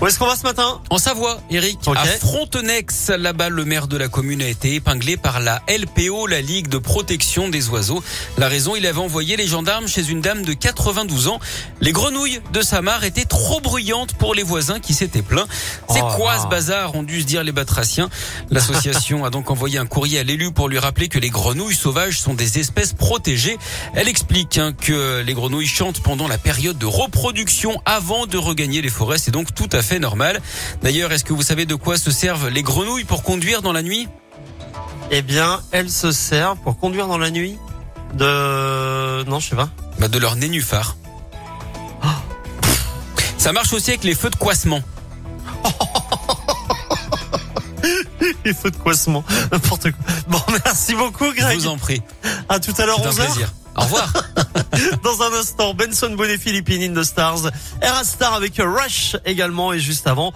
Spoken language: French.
Où est-ce qu'on va ce matin En Savoie, Eric, à Frontenex, là-bas, le maire de la commune a été épinglé par la LPO, la Ligue de protection des oiseaux. La raison, il avait envoyé les gendarmes chez une dame de 92 ans. Les grenouilles de sa mare étaient trop bruyantes pour les voisins qui s'étaient plaints. C'est Oh quoi ce bazar ont dû se dire les batraciens. L'association a donc envoyé un courrier à l'élu pour lui rappeler que les grenouilles sauvages sont des espèces protégées. Elle explique hein, que les grenouilles chantent pendant la période de reproduction avant de regagner les forêts. C'est donc tout à fait normal. D'ailleurs, est-ce que vous savez de quoi se servent les grenouilles pour conduire dans la nuit? Eh bien, elles se servent pour conduire dans la nuit de... Non, je sais pas. bah, De leur nénuphar. Ça marche aussi avec les feux de coissement. Les feux de coissement, n'importe quoi. Bon, merci beaucoup Je Greg. vous en prie. À tout à l'heure C'est un 11h. Au revoir. Dans un instant, Benson Bonnet Philippine in the Stars. Era Star avec Rush également et juste avant.